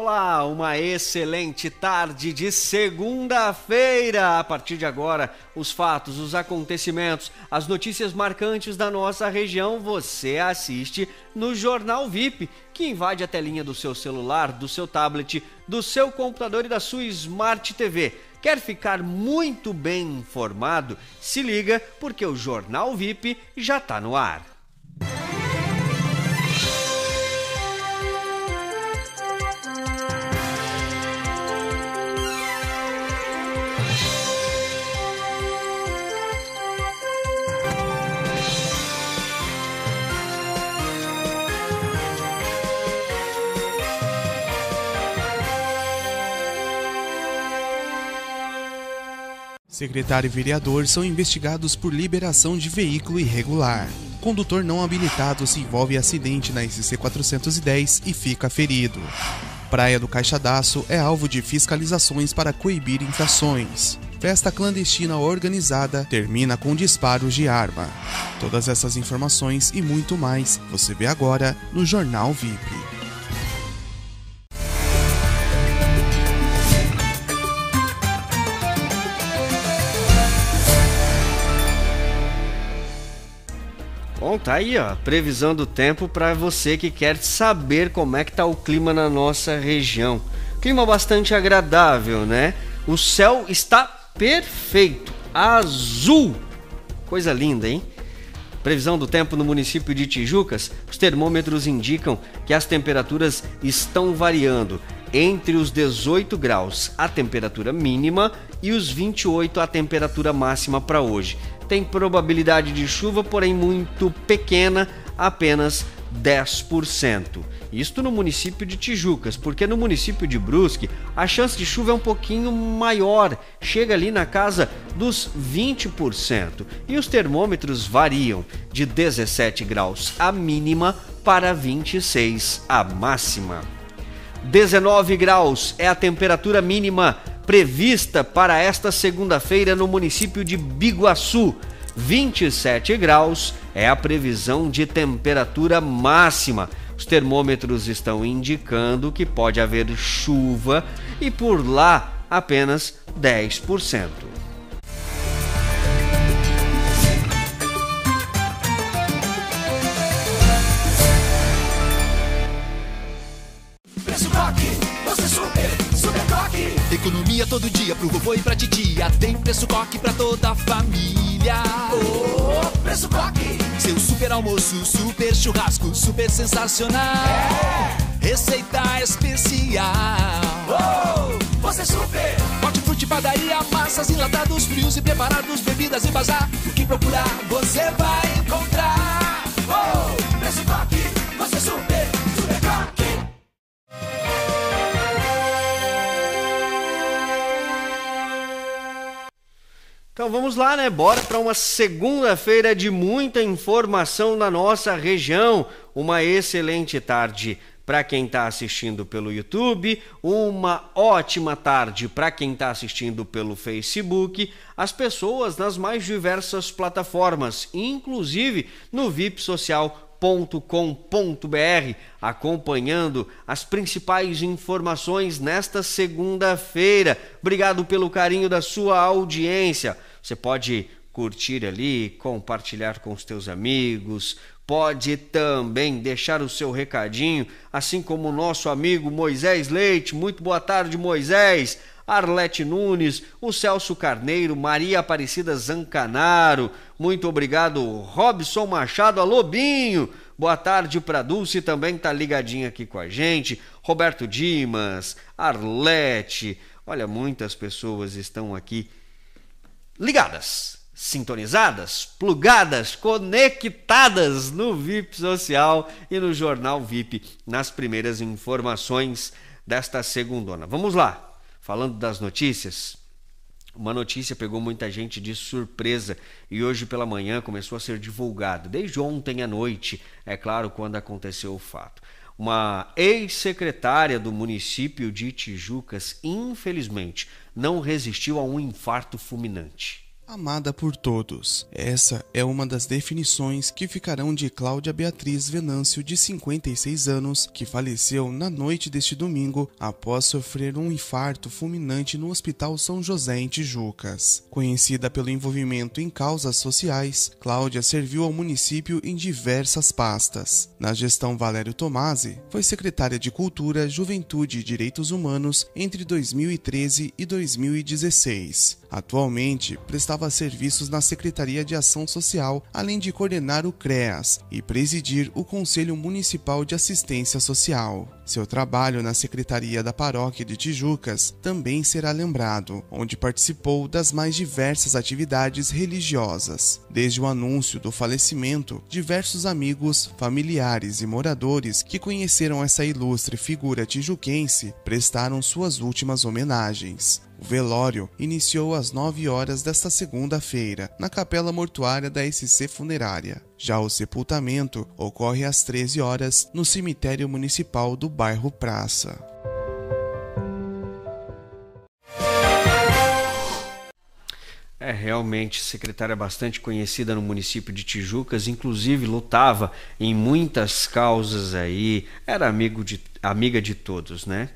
Olá, uma excelente tarde de segunda-feira. A partir de agora, os fatos, os acontecimentos, as notícias marcantes da nossa região você assiste no Jornal VIP, que invade a telinha do seu celular, do seu tablet, do seu computador e da sua Smart TV. Quer ficar muito bem informado? Se liga, porque o Jornal VIP já está no ar. Secretário e vereador são investigados por liberação de veículo irregular. Condutor não habilitado se envolve em acidente na SC 410 e fica ferido. Praia do Caixadaço é alvo de fiscalizações para coibir infrações. Festa clandestina organizada termina com disparos de arma. Todas essas informações e muito mais você vê agora no Jornal VIP. Bom, tá aí, ó, previsão do tempo para você que quer saber como é que tá o clima na nossa região. Clima bastante agradável, né? O céu está perfeito, azul. Coisa linda, hein? Previsão do tempo no município de Tijucas, os termômetros indicam que as temperaturas estão variando entre os 18 graus a temperatura mínima e os 28 a temperatura máxima para hoje tem probabilidade de chuva, porém muito pequena, apenas 10%. Isto no município de Tijucas, porque no município de Brusque a chance de chuva é um pouquinho maior, chega ali na casa dos 20%. E os termômetros variam de 17 graus a mínima para 26 a máxima. 19 graus é a temperatura mínima prevista para esta segunda-feira no município de Biguaçu. 27 graus é a previsão de temperatura máxima. Os termômetros estão indicando que pode haver chuva e por lá apenas 10%. Economia todo dia pro vovô e pra titia. Tem preço coque pra toda a família. Oh, preço coque. Seu super almoço, super churrasco, super sensacional. É. Receita especial. Oh, você super. Hortifruti, padaria, massas, enlatados, frios e preparados, bebidas e bazar. O que procurar, você vai Então vamos lá, né? Bora para uma segunda-feira de muita informação na nossa região. Uma excelente tarde para quem está assistindo pelo YouTube, uma ótima tarde para quem está assistindo pelo Facebook, as pessoas nas mais diversas plataformas, inclusive no VIP Social com.br acompanhando as principais informações nesta segunda-feira. Obrigado pelo carinho da sua audiência. Você pode curtir ali, compartilhar com os teus amigos, pode também deixar o seu recadinho, assim como o nosso amigo Moisés Leite. Muito boa tarde, Moisés. Arlete Nunes, o Celso Carneiro, Maria Aparecida Zancanaro. Muito obrigado, Robson Machado, Alobinho. Boa tarde para Dulce, também tá ligadinha aqui com a gente. Roberto Dimas, Arlete. Olha, muitas pessoas estão aqui ligadas, sintonizadas, plugadas, conectadas no VIP Social e no Jornal VIP nas primeiras informações desta segundona. Vamos lá, falando das notícias. Uma notícia pegou muita gente de surpresa e hoje pela manhã começou a ser divulgado, desde ontem à noite, é claro, quando aconteceu o fato. Uma ex-secretária do município de Tijucas, infelizmente, não resistiu a um infarto fulminante. Amada por todos. Essa é uma das definições que ficarão de Cláudia Beatriz Venâncio, de 56 anos, que faleceu na noite deste domingo após sofrer um infarto fulminante no Hospital São José em Tijucas. Conhecida pelo envolvimento em causas sociais, Cláudia serviu ao município em diversas pastas. Na gestão Valério Tomasi, foi secretária de Cultura, Juventude e Direitos Humanos entre 2013 e 2016. Atualmente, prestava serviços na Secretaria de Ação Social, além de coordenar o CREAS e presidir o Conselho Municipal de Assistência Social. Seu trabalho na Secretaria da Paróquia de Tijucas também será lembrado, onde participou das mais diversas atividades religiosas. Desde o anúncio do falecimento, diversos amigos, familiares e moradores que conheceram essa ilustre figura tijuquense prestaram suas últimas homenagens. O velório iniciou às 9 horas desta segunda-feira, na capela mortuária da SC Funerária. Já o sepultamento ocorre às 13 horas no cemitério municipal do bairro Praça. É realmente secretária bastante conhecida no município de Tijucas, inclusive lutava em muitas causas aí, era amigo de, amiga de todos, né?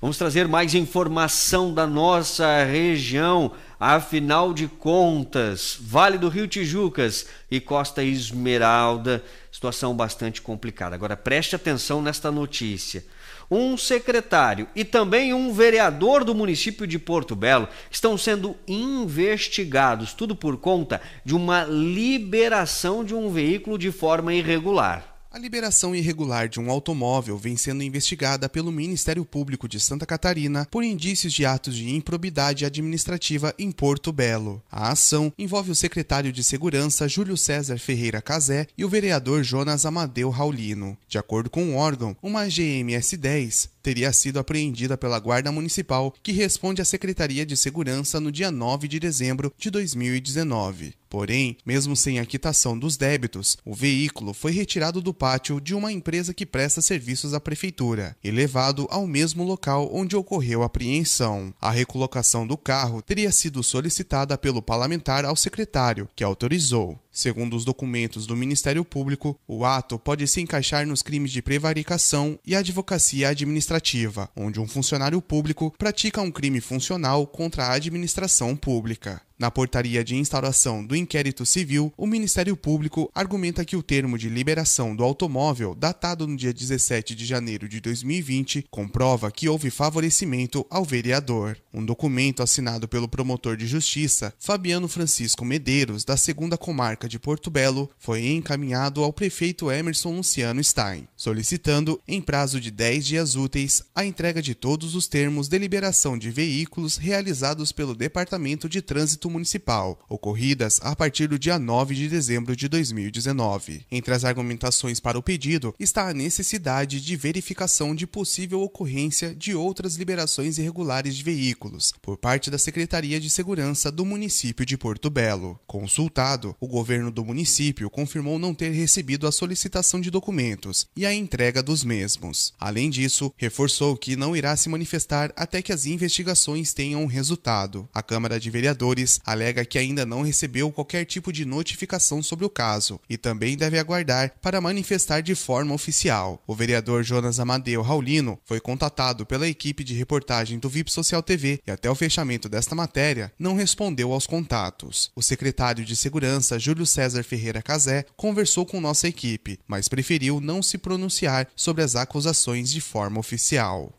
Vamos trazer mais informação da nossa região. Afinal de contas, Vale do Rio Tijucas e Costa Esmeralda, situação bastante complicada. Agora preste atenção nesta notícia. Um secretário e também um vereador do município de Porto Belo estão sendo investigados, tudo por conta de uma liberação de um veículo de forma irregular. A liberação irregular de um automóvel vem sendo investigada pelo Ministério Público de Santa Catarina por indícios de atos de improbidade administrativa em Porto Belo. A ação envolve o secretário de Segurança Júlio César Ferreira Casé e o vereador Jonas Amadeu Raulino. De acordo com o órgão, uma GMS 10 teria sido apreendida pela Guarda Municipal, que responde à Secretaria de Segurança no dia 9 de dezembro de 2019. Porém, mesmo sem a quitação dos débitos, o veículo foi retirado do pátio de uma empresa que presta serviços à prefeitura e levado ao mesmo local onde ocorreu a apreensão. A recolocação do carro teria sido solicitada pelo parlamentar ao secretário, que autorizou. Segundo os documentos do Ministério Público, o ato pode se encaixar nos crimes de prevaricação e advocacia administrativa, onde um funcionário público pratica um crime funcional contra a administração pública. Na portaria de instauração do inquérito civil, o Ministério Público argumenta que o termo de liberação do automóvel, datado no dia 17 de janeiro de 2020, comprova que houve favorecimento ao vereador. Um documento assinado pelo promotor de justiça, Fabiano Francisco Medeiros, da segunda comarca de Porto Belo, foi encaminhado ao prefeito Emerson Luciano Stein, solicitando, em prazo de 10 dias úteis, a entrega de todos os termos de liberação de veículos realizados pelo Departamento de Trânsito Municipal, ocorridas a partir do dia 9 de dezembro de 2019. Entre as argumentações para o pedido está a necessidade de verificação de possível ocorrência de outras liberações irregulares de veículos por parte da Secretaria de Segurança do município de Porto Belo. Consultado, o governo do município confirmou não ter recebido a solicitação de documentos e a entrega dos mesmos. Além disso, reforçou que não irá se manifestar até que as investigações tenham resultado. A Câmara de Vereadores alega que ainda não recebeu qualquer tipo de notificação sobre o caso e também deve aguardar para manifestar de forma oficial. O vereador Jonas Amadeu Raulino foi contatado pela equipe de reportagem do VIP Social TV e até o fechamento desta matéria não respondeu aos contatos. O secretário de Segurança, Júlio César Ferreira Casé, conversou com nossa equipe, mas preferiu não se pronunciar sobre as acusações de forma oficial.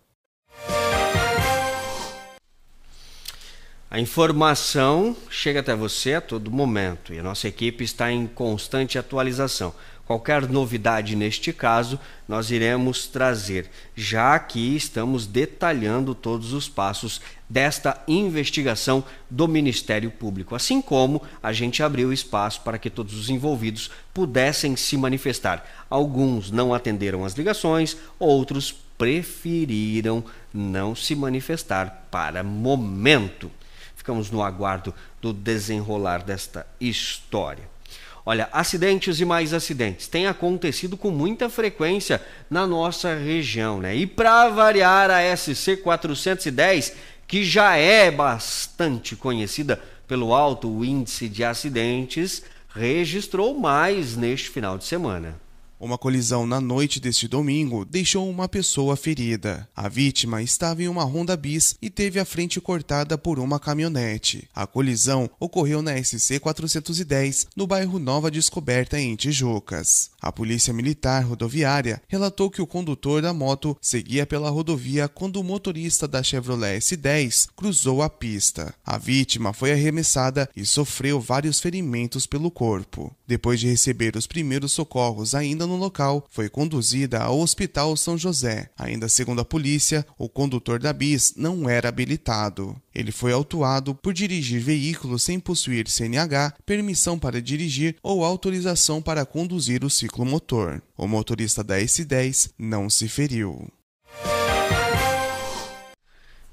A informação chega até você a todo momento e a nossa equipe está em constante atualização. Qualquer novidade neste caso, nós iremos trazer, já que estamos detalhando todos os passos desta investigação do Ministério Público, assim como a gente abriu espaço para que todos os envolvidos pudessem se manifestar. Alguns não atenderam as ligações, outros preferiram não se manifestar para momento ficamos no aguardo do desenrolar desta história. Olha, acidentes e mais acidentes têm acontecido com muita frequência na nossa região, né? E para variar a SC 410, que já é bastante conhecida pelo alto índice de acidentes, registrou mais neste final de semana. Uma colisão na noite deste domingo deixou uma pessoa ferida. A vítima estava em uma Honda Bis e teve a frente cortada por uma caminhonete. A colisão ocorreu na SC 410, no bairro Nova Descoberta, em Tijucas. A Polícia Militar Rodoviária relatou que o condutor da moto seguia pela rodovia quando o motorista da Chevrolet S10 cruzou a pista. A vítima foi arremessada e sofreu vários ferimentos pelo corpo. Depois de receber os primeiros socorros ainda no local, foi conduzida ao Hospital São José. Ainda segundo a polícia, o condutor da bis não era habilitado. Ele foi autuado por dirigir veículo sem possuir CNH, permissão para dirigir ou autorização para conduzir o ciclomotor. O motorista da S10 não se feriu.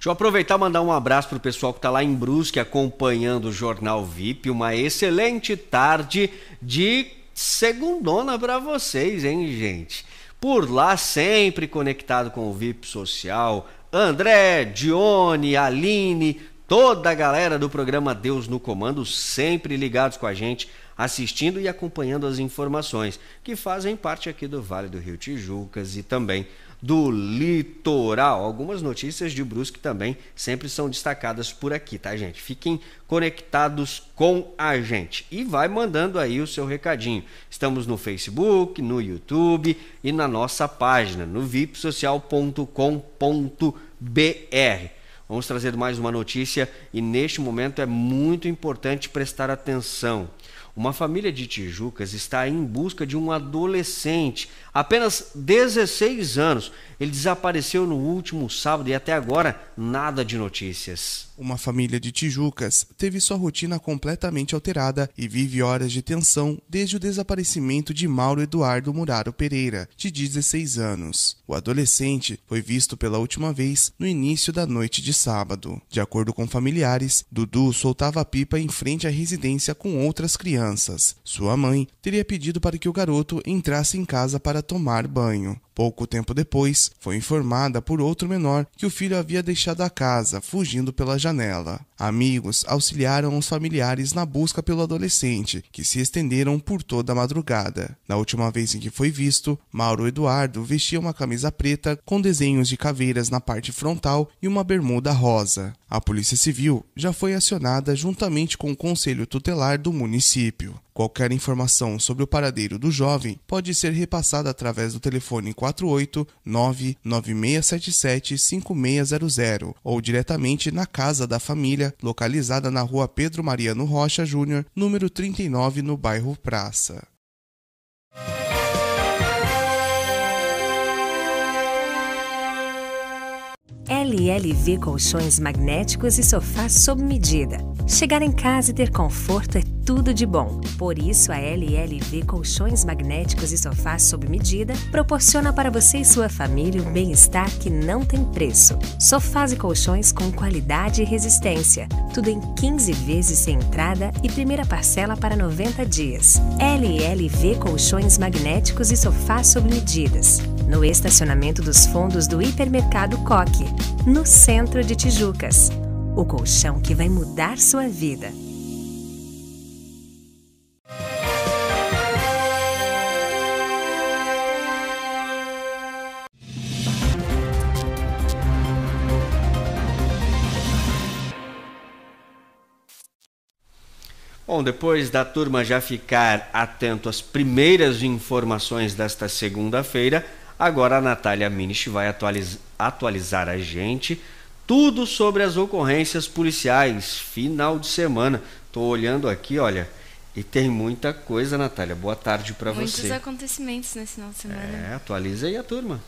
Deixa eu aproveitar e mandar um abraço para o pessoal que está lá em Brusque acompanhando o Jornal VIP. Uma excelente tarde de segundona para vocês, hein, gente? Por lá, sempre conectado com o VIP Social. André, Dione, Aline, toda a galera do programa Deus no Comando, sempre ligados com a gente, assistindo e acompanhando as informações que fazem parte aqui do Vale do Rio Tijucas e também do litoral. Algumas notícias de Brusque também sempre são destacadas por aqui, tá, gente? Fiquem conectados com a gente e vai mandando aí o seu recadinho. Estamos no Facebook, no YouTube e na nossa página, no vipsocial.com.br. Vamos trazer mais uma notícia e neste momento é muito importante prestar atenção. Uma família de Tijucas está em busca de um adolescente, apenas 16 anos. Ele desapareceu no último sábado e até agora nada de notícias. Uma família de Tijucas teve sua rotina completamente alterada e vive horas de tensão desde o desaparecimento de Mauro Eduardo Muraro Pereira, de 16 anos. O adolescente foi visto pela última vez no início da noite de sábado. De acordo com familiares, Dudu soltava a pipa em frente à residência com outras crianças. Sua mãe teria pedido para que o garoto entrasse em casa para tomar banho. Pouco tempo depois, foi informada por outro menor que o filho havia deixado a casa, fugindo pela janela. Amigos auxiliaram os familiares na busca pelo adolescente, que se estenderam por toda a madrugada. Na última vez em que foi visto, Mauro Eduardo vestia uma camisa preta com desenhos de caveiras na parte frontal e uma bermuda rosa. A Polícia Civil já foi acionada juntamente com o Conselho Tutelar do município. Qualquer informação sobre o paradeiro do jovem pode ser repassada através do telefone 48 99677 5600 ou diretamente na casa da família, localizada na rua Pedro Mariano Rocha Júnior, número 39, no bairro Praça. LLV Colchões Magnéticos e Sofás sob medida. Chegar em casa e ter conforto é tudo de bom. Por isso, a LLV Colchões Magnéticos e Sofás sob medida proporciona para você e sua família um bem-estar que não tem preço. Sofás e colchões com qualidade e resistência. Tudo em 15 vezes sem entrada e primeira parcela para 90 dias. LLV Colchões Magnéticos e Sofás sob medidas. No estacionamento dos fundos do Hipermercado Coque, no centro de Tijucas. O colchão que vai mudar sua vida. Bom, depois da turma já ficar atento às primeiras informações desta segunda-feira, agora a Natália Minich vai atualiz atualizar a gente tudo sobre as ocorrências policiais final de semana. Tô olhando aqui, olha, e tem muita coisa, Natália. Boa tarde para você. Muitos acontecimentos nesse final de semana. É, atualiza aí a turma.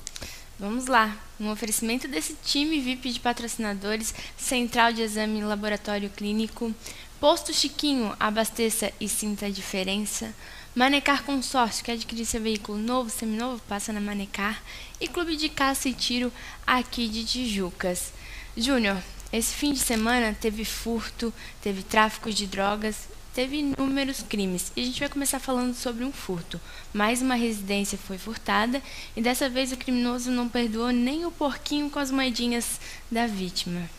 Vamos lá. Um oferecimento desse time VIP de patrocinadores, Central de Exame Laboratório Clínico, Posto Chiquinho, abasteça e sinta a diferença. Manecar Consórcio, que adquirir seu veículo novo, seminovo, passa na Manecar. E Clube de Caça e Tiro aqui de Tijucas. Júnior, esse fim de semana teve furto, teve tráfico de drogas, teve inúmeros crimes. E a gente vai começar falando sobre um furto. Mais uma residência foi furtada e dessa vez o criminoso não perdoou nem o porquinho com as moedinhas da vítima.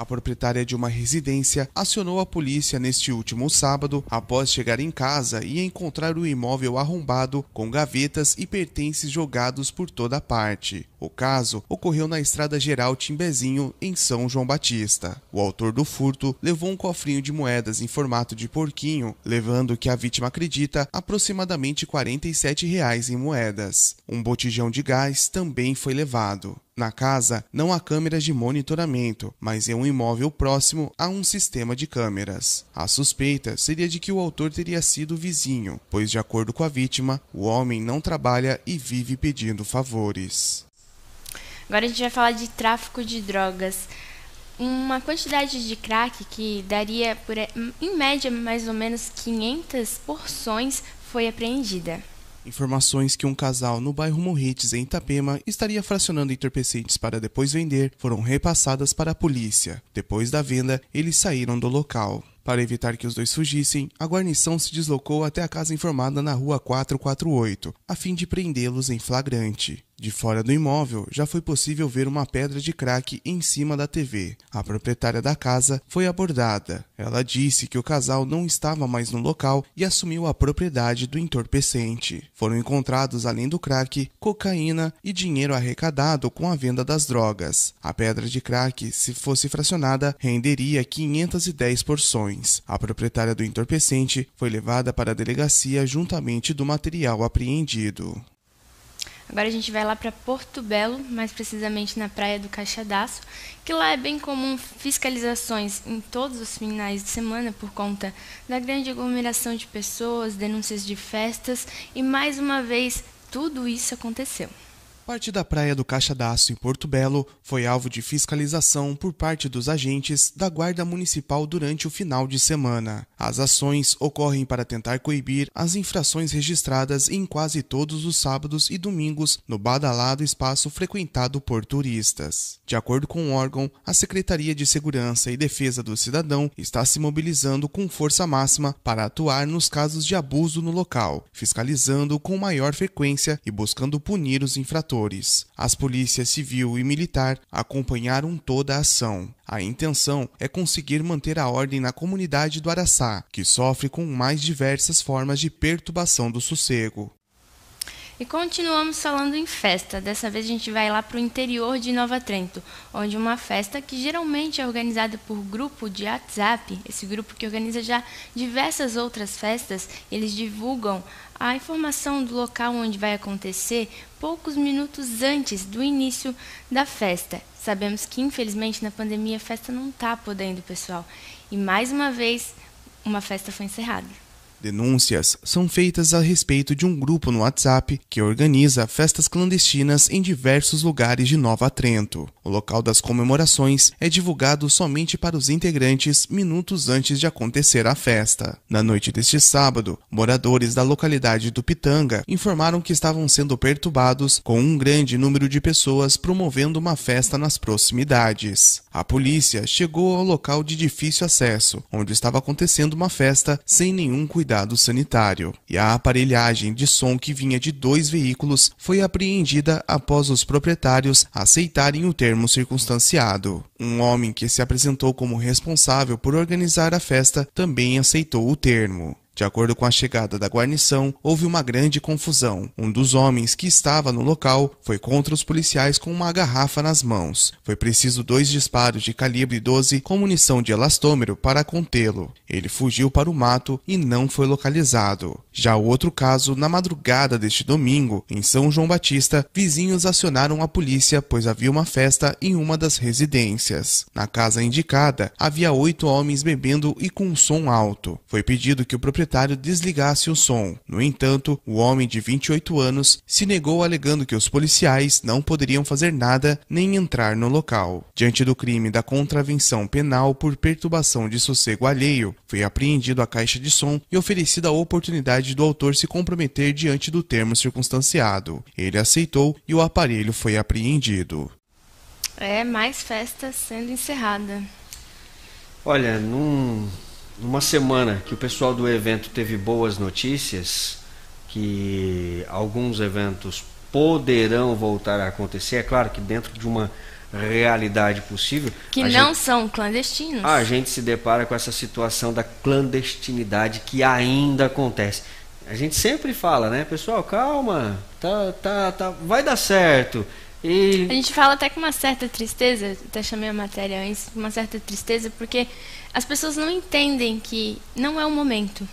A proprietária de uma residência acionou a polícia neste último sábado após chegar em casa e encontrar o imóvel arrombado com gavetas e pertences jogados por toda parte. O caso ocorreu na Estrada Geral Timbezinho, em São João Batista. O autor do furto levou um cofrinho de moedas em formato de porquinho, levando o que a vítima acredita aproximadamente 47 reais em moedas. Um botijão de gás também foi levado. Na casa não há câmeras de monitoramento, mas em um imóvel próximo há um sistema de câmeras. A suspeita seria de que o autor teria sido vizinho, pois, de acordo com a vítima, o homem não trabalha e vive pedindo favores. Agora a gente vai falar de tráfico de drogas. Uma quantidade de crack que daria, por, em média, mais ou menos 500 porções foi apreendida. Informações que um casal no bairro Morretes, em Itapema, estaria fracionando entorpecentes para depois vender foram repassadas para a polícia. Depois da venda, eles saíram do local. Para evitar que os dois fugissem, a guarnição se deslocou até a casa informada na rua 448, a fim de prendê-los em flagrante. De fora do imóvel, já foi possível ver uma pedra de crack em cima da TV. A proprietária da casa foi abordada. Ela disse que o casal não estava mais no local e assumiu a propriedade do entorpecente. Foram encontrados, além do crack, cocaína e dinheiro arrecadado com a venda das drogas. A pedra de crack, se fosse fracionada, renderia 510 porções. A proprietária do entorpecente foi levada para a delegacia juntamente do material apreendido. Agora a gente vai lá para Porto Belo, mais precisamente na praia do Caixadaço, que lá é bem comum fiscalizações em todos os finais de semana por conta da grande aglomeração de pessoas, denúncias de festas e mais uma vez tudo isso aconteceu. Parte da praia do Caixa d'Aço, em Porto Belo, foi alvo de fiscalização por parte dos agentes da Guarda Municipal durante o final de semana. As ações ocorrem para tentar coibir as infrações registradas em quase todos os sábados e domingos no badalado espaço frequentado por turistas. De acordo com o órgão, a Secretaria de Segurança e Defesa do Cidadão está se mobilizando com força máxima para atuar nos casos de abuso no local, fiscalizando com maior frequência e buscando punir os infratores As polícias civil e militar acompanharam toda a ação. A intenção é conseguir manter a ordem na comunidade do Araçá, que sofre com mais diversas formas de perturbação do sossego. E continuamos falando em festa. Dessa vez a gente vai lá para o interior de Nova Trento, onde uma festa que geralmente é organizada por grupo de WhatsApp, esse grupo que organiza já diversas outras festas, eles divulgam a informação do local onde vai acontecer poucos minutos antes do início da festa. Sabemos que, infelizmente, na pandemia a festa não está podendo, pessoal. E mais uma vez, uma festa foi encerrada. Denúncias são feitas a respeito de um grupo no WhatsApp que organiza festas clandestinas em diversos lugares de Nova Trento. O local das comemorações é divulgado somente para os integrantes minutos antes de acontecer a festa. Na noite deste sábado, moradores da localidade do Pitanga informaram que estavam sendo perturbados com um grande número de pessoas promovendo uma festa nas proximidades. A polícia chegou ao local de difícil acesso, onde estava acontecendo uma festa sem nenhum cuidado sanitário, e a aparelhagem de som que vinha de dois veículos foi apreendida após os proprietários aceitarem o termo circunstanciado. Um homem que se apresentou como responsável por organizar a festa também aceitou o termo. De acordo com a chegada da guarnição, houve uma grande confusão. Um dos homens que estava no local foi contra os policiais com uma garrafa nas mãos. Foi preciso dois disparos de calibre 12 com munição de elastômero para contê-lo. Ele fugiu para o mato e não foi localizado. Já o outro caso, na madrugada deste domingo, em São João Batista, vizinhos acionaram a polícia pois havia uma festa em uma das residências. Na casa indicada, havia oito homens bebendo e com um som alto. Foi pedido que o proprietário proprietário desligasse o som. No entanto, o homem de 28 anos se negou alegando que os policiais não poderiam fazer nada nem entrar no local. Diante do crime da contravenção penal por perturbação de sossego alheio, foi apreendido a caixa de som e oferecida a oportunidade do autor se comprometer diante do termo circunstanciado. Ele aceitou e o aparelho foi apreendido. É, mais festa sendo encerrada. Olha, num, numa semana que o pessoal do evento teve boas notícias, que alguns eventos poderão voltar a acontecer, é claro que dentro de uma realidade possível. Que não gente, são clandestinos. a gente se depara com essa situação da clandestinidade que ainda acontece. A gente sempre fala, né, pessoal, calma, tá, tá, tá, vai dar certo. E A gente fala até com uma certa tristeza, até chamei a matéria antes, com uma certa tristeza, porque as pessoas não entendem que não é o momento.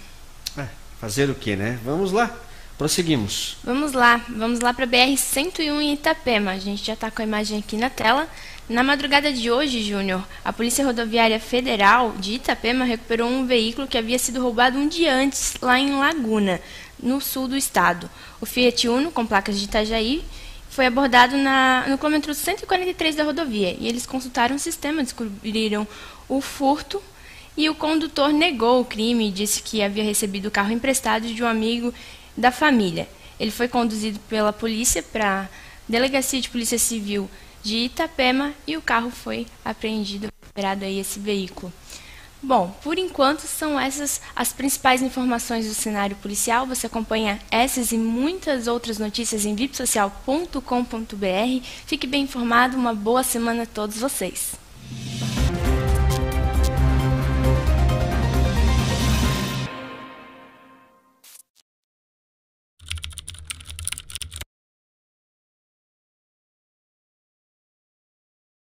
é, fazer o que, né? Vamos lá, prosseguimos. Vamos lá, vamos lá para BR-101 em Itapema. A gente já está com a imagem aqui na tela. Na madrugada de hoje, Júnior, a Polícia Rodoviária Federal de Itapema recuperou um veículo que havia sido roubado um dia antes, lá em Laguna, no sul do estado. O Fiat Uno, com placas de Itajaí, foi abordado na, no quilômetro 143 da rodovia e eles consultaram o sistema, descobriram o furto e o condutor negou o crime e disse que havia recebido o carro emprestado de um amigo da família. Ele foi conduzido pela polícia para a Delegacia de Polícia Civil de Itapema e o carro foi apreendido, recuperado aí esse veículo. Bom, por enquanto são essas as principais informações do cenário policial. Você acompanha essas e muitas outras notícias em vipsocial.com.br. Fique bem informado, uma boa semana a todos vocês.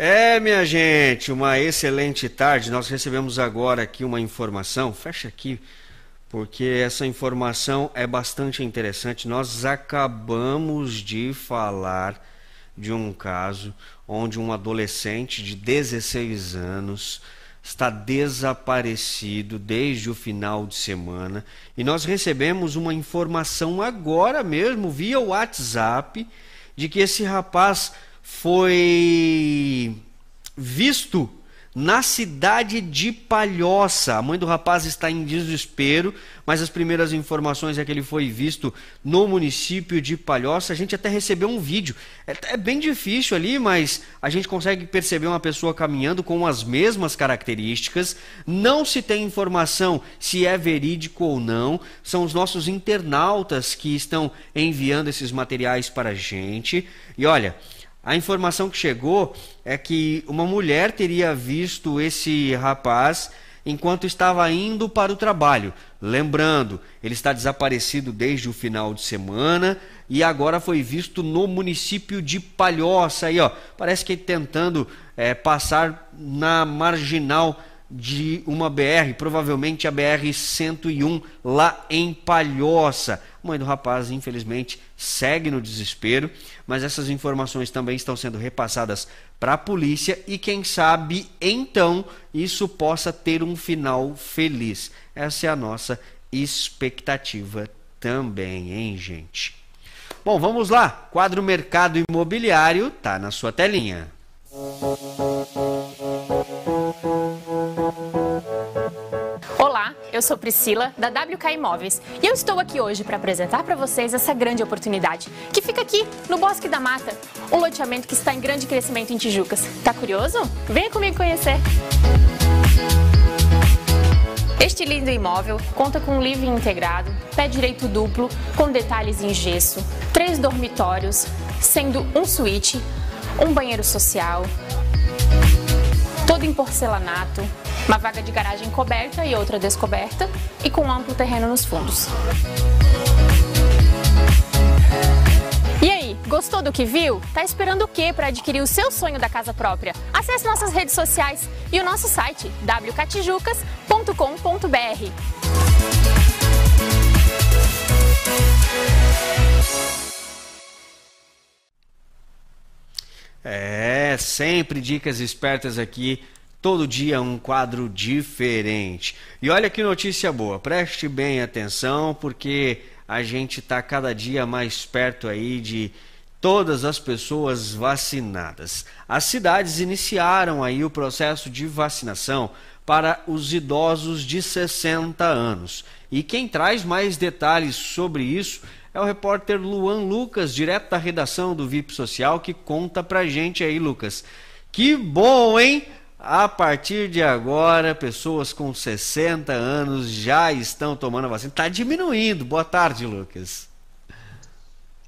É, minha gente, uma excelente tarde. Nós recebemos agora aqui uma informação. Fecha aqui, porque essa informação é bastante interessante. Nós acabamos de falar de um caso onde um adolescente de 16 anos está desaparecido desde o final de semana e nós recebemos uma informação agora mesmo via WhatsApp de que esse rapaz foi visto na cidade de Palhoça. A mãe do rapaz está em desespero, mas as primeiras informações é que ele foi visto no município de Palhoça. A gente até recebeu um vídeo. É, é bem difícil ali, mas a gente consegue perceber uma pessoa caminhando com as mesmas características. Não se tem informação se é verídico ou não. São os nossos internautas que estão enviando esses materiais para a gente. E olha. A informação que chegou é que uma mulher teria visto esse rapaz enquanto estava indo para o trabalho. Lembrando, ele está desaparecido desde o final de semana e agora foi visto no município de Palhoça. Aí, ó, parece que tentando é, passar na marginal de uma BR, provavelmente a BR 101 lá em Palhoça. A mãe do rapaz, infelizmente, segue no desespero, mas essas informações também estão sendo repassadas para a polícia e quem sabe então isso possa ter um final feliz. Essa é a nossa expectativa também, hein, gente? Bom, vamos lá. Quadro Mercado Imobiliário tá na sua telinha. Olá, eu sou Priscila da WK Imóveis e eu estou aqui hoje para apresentar para vocês essa grande oportunidade que fica aqui no Bosque da Mata, um loteamento que está em grande crescimento em Tijucas. Tá curioso? Venha comigo conhecer. Este lindo imóvel conta com um living integrado, pé direito duplo, com detalhes em gesso, três dormitórios, sendo um suíte, um banheiro social, todo em porcelanato, uma vaga de garagem coberta e outra descoberta e com amplo terreno nos fundos. E aí, gostou do que viu? Tá esperando o que para adquirir o seu sonho da casa própria? Acesse nossas redes sociais e o nosso site wcatijucas.com.br. É, sempre dicas espertas aqui Todo dia um quadro diferente. E olha que notícia boa, preste bem atenção, porque a gente está cada dia mais perto aí de todas as pessoas vacinadas. As cidades iniciaram aí o processo de vacinação para os idosos de 60 anos. E quem traz mais detalhes sobre isso é o repórter Luan Lucas, direto da redação do VIP Social, que conta pra gente aí, Lucas. Que bom, hein? A partir de agora, pessoas com 60 anos já estão tomando a vacina. Está diminuindo. Boa tarde, Lucas.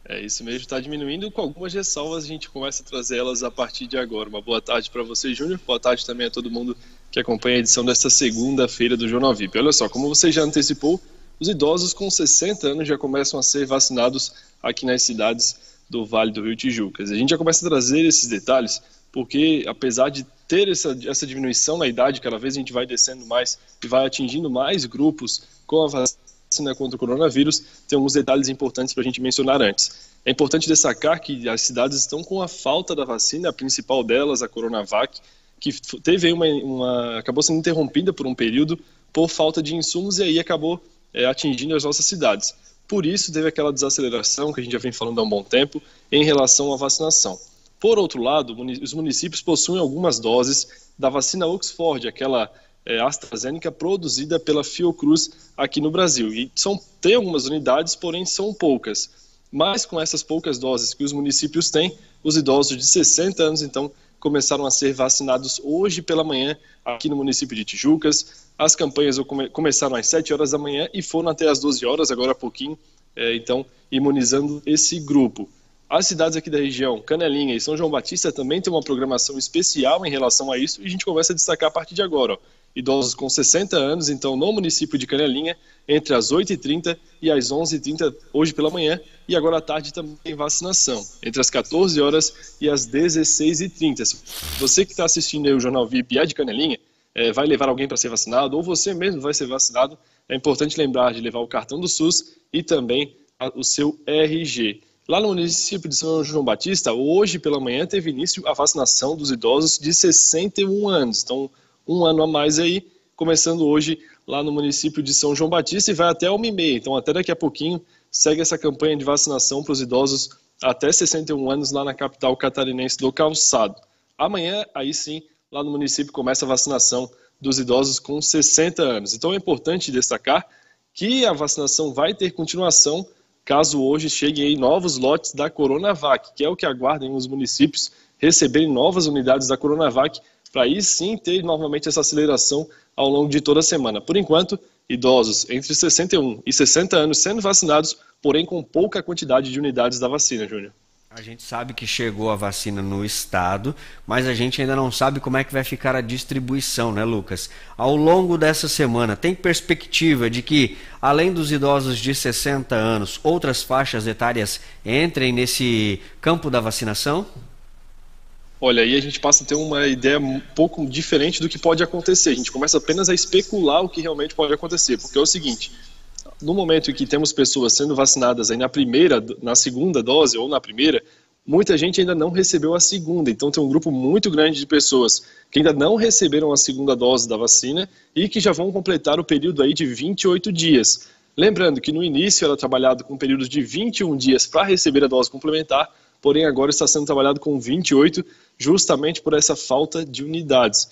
É isso mesmo, está diminuindo. Com algumas ressalvas, a gente começa a trazer elas a partir de agora. Uma boa tarde para você, Júnior. Boa tarde também a todo mundo que acompanha a edição desta segunda-feira do Jornal VIP. Olha só, como você já antecipou, os idosos com 60 anos já começam a ser vacinados aqui nas cidades do Vale do Rio Tijucas. A gente já começa a trazer esses detalhes porque, apesar de ter essa, essa diminuição na idade, cada vez a gente vai descendo mais e vai atingindo mais grupos com a vacina contra o coronavírus, tem alguns detalhes importantes para a gente mencionar antes. É importante destacar que as cidades estão com a falta da vacina, a principal delas, a Coronavac, que teve uma, uma acabou sendo interrompida por um período por falta de insumos e aí acabou é, atingindo as nossas cidades. Por isso teve aquela desaceleração que a gente já vem falando há um bom tempo em relação à vacinação. Por outro lado, os municípios possuem algumas doses da vacina Oxford, aquela é, AstraZeneca produzida pela Fiocruz aqui no Brasil. E são, tem algumas unidades, porém são poucas. Mas com essas poucas doses que os municípios têm, os idosos de 60 anos, então, começaram a ser vacinados hoje pela manhã aqui no município de Tijucas. As campanhas começaram às 7 horas da manhã e foram até às 12 horas, agora há pouquinho, é, então, imunizando esse grupo. As cidades aqui da região, Canelinha e São João Batista, também têm uma programação especial em relação a isso e a gente começa a destacar a partir de agora. Ó. Idosos com 60 anos, então, no município de Canelinha, entre as 8h30 e as 11h30, hoje pela manhã, e agora à tarde também tem vacinação, entre as 14 horas e as 16h30. Você que está assistindo aí o Jornal VIP e é de Canelinha, é, vai levar alguém para ser vacinado, ou você mesmo vai ser vacinado, é importante lembrar de levar o cartão do SUS e também o seu RG. Lá no município de São João Batista, hoje pela manhã teve início a vacinação dos idosos de 61 anos. Então, um ano a mais aí, começando hoje lá no município de São João Batista e vai até uma e meia. Então, até daqui a pouquinho, segue essa campanha de vacinação para os idosos até 61 anos lá na capital catarinense do Calçado. Amanhã, aí sim, lá no município começa a vacinação dos idosos com 60 anos. Então, é importante destacar que a vacinação vai ter continuação caso hoje cheguem novos lotes da Coronavac, que é o que aguardem os municípios receberem novas unidades da Coronavac, para aí sim ter novamente essa aceleração ao longo de toda a semana. Por enquanto, idosos entre 61 e 60 anos sendo vacinados, porém com pouca quantidade de unidades da vacina, Júnior. A gente sabe que chegou a vacina no estado, mas a gente ainda não sabe como é que vai ficar a distribuição, né, Lucas? Ao longo dessa semana, tem perspectiva de que, além dos idosos de 60 anos, outras faixas etárias entrem nesse campo da vacinação? Olha, aí a gente passa a ter uma ideia um pouco diferente do que pode acontecer. A gente começa apenas a especular o que realmente pode acontecer, porque é o seguinte: no momento em que temos pessoas sendo vacinadas aí na primeira, na segunda dose ou na primeira, muita gente ainda não recebeu a segunda. Então tem um grupo muito grande de pessoas que ainda não receberam a segunda dose da vacina e que já vão completar o período aí de 28 dias. Lembrando que no início era trabalhado com períodos de 21 dias para receber a dose complementar, porém agora está sendo trabalhado com 28, justamente por essa falta de unidades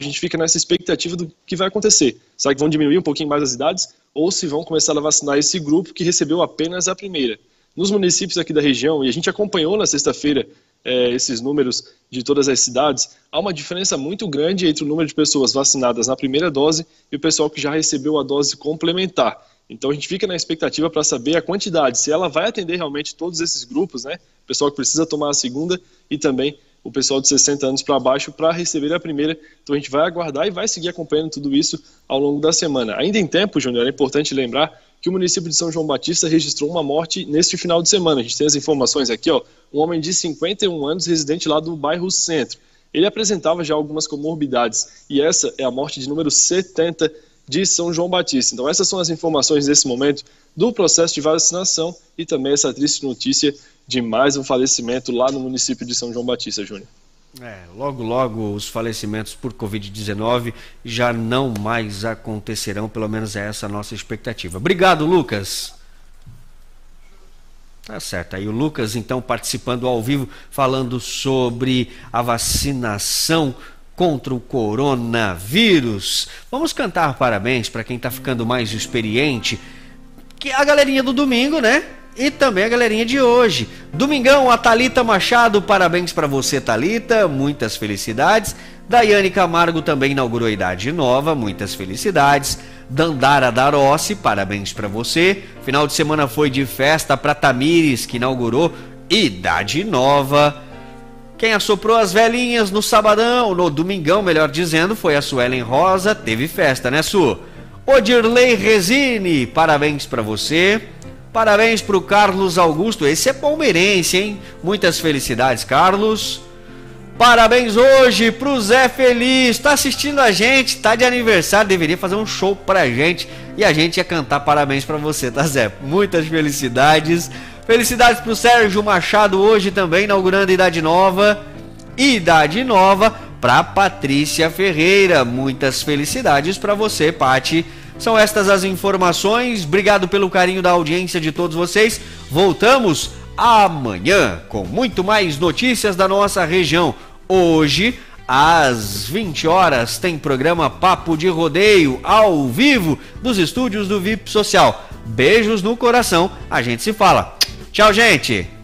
a gente fica nessa expectativa do que vai acontecer. Será que vão diminuir um pouquinho mais as idades? Ou se vão começar a vacinar esse grupo que recebeu apenas a primeira? Nos municípios aqui da região, e a gente acompanhou na sexta-feira é, esses números de todas as cidades, há uma diferença muito grande entre o número de pessoas vacinadas na primeira dose e o pessoal que já recebeu a dose complementar. Então a gente fica na expectativa para saber a quantidade, se ela vai atender realmente todos esses grupos, né? Pessoal que precisa tomar a segunda e também o pessoal de 60 anos para baixo para receber a primeira. Então a gente vai aguardar e vai seguir acompanhando tudo isso ao longo da semana. Ainda em tempo, Júnior, é importante lembrar que o município de São João Batista registrou uma morte neste final de semana. A gente tem as informações aqui, ó. Um homem de 51 anos, residente lá do bairro Centro. Ele apresentava já algumas comorbidades e essa é a morte de número 70 de São João Batista. Então essas são as informações nesse momento do processo de vacinação e também essa triste notícia de mais um falecimento lá no município de São João Batista, Júnior. É, logo, logo os falecimentos por Covid-19 já não mais acontecerão, pelo menos é essa a nossa expectativa. Obrigado, Lucas. Tá certo. Aí o Lucas, então, participando ao vivo, falando sobre a vacinação contra o coronavírus. Vamos cantar parabéns para quem está ficando mais experiente, que é a galerinha do domingo, né? E também a galerinha de hoje. Domingão, a Talita Machado, parabéns para você, Talita, muitas felicidades. Daiane Camargo também inaugurou a idade nova, muitas felicidades. Dandara Darossi, parabéns para você. Final de semana foi de festa para Tamires, que inaugurou idade nova. Quem assoprou as velhinhas no sabadão, no domingão, melhor dizendo, foi a Suelen Rosa, teve festa, né, Su? Odirley Resine, parabéns para você. Parabéns para o Carlos Augusto. Esse é palmeirense, hein? Muitas felicidades, Carlos. Parabéns hoje para o Zé Feliz. Está assistindo a gente, está de aniversário. Deveria fazer um show para a gente e a gente ia cantar parabéns para você, tá, Zé? Muitas felicidades. Felicidades para o Sérgio Machado hoje também, inaugurando Idade Nova. Idade Nova para Patrícia Ferreira. Muitas felicidades para você, Pati. São estas as informações. Obrigado pelo carinho da audiência de todos vocês. Voltamos amanhã com muito mais notícias da nossa região. Hoje, às 20 horas, tem programa Papo de Rodeio ao vivo dos estúdios do VIP Social. Beijos no coração. A gente se fala. Tchau, gente.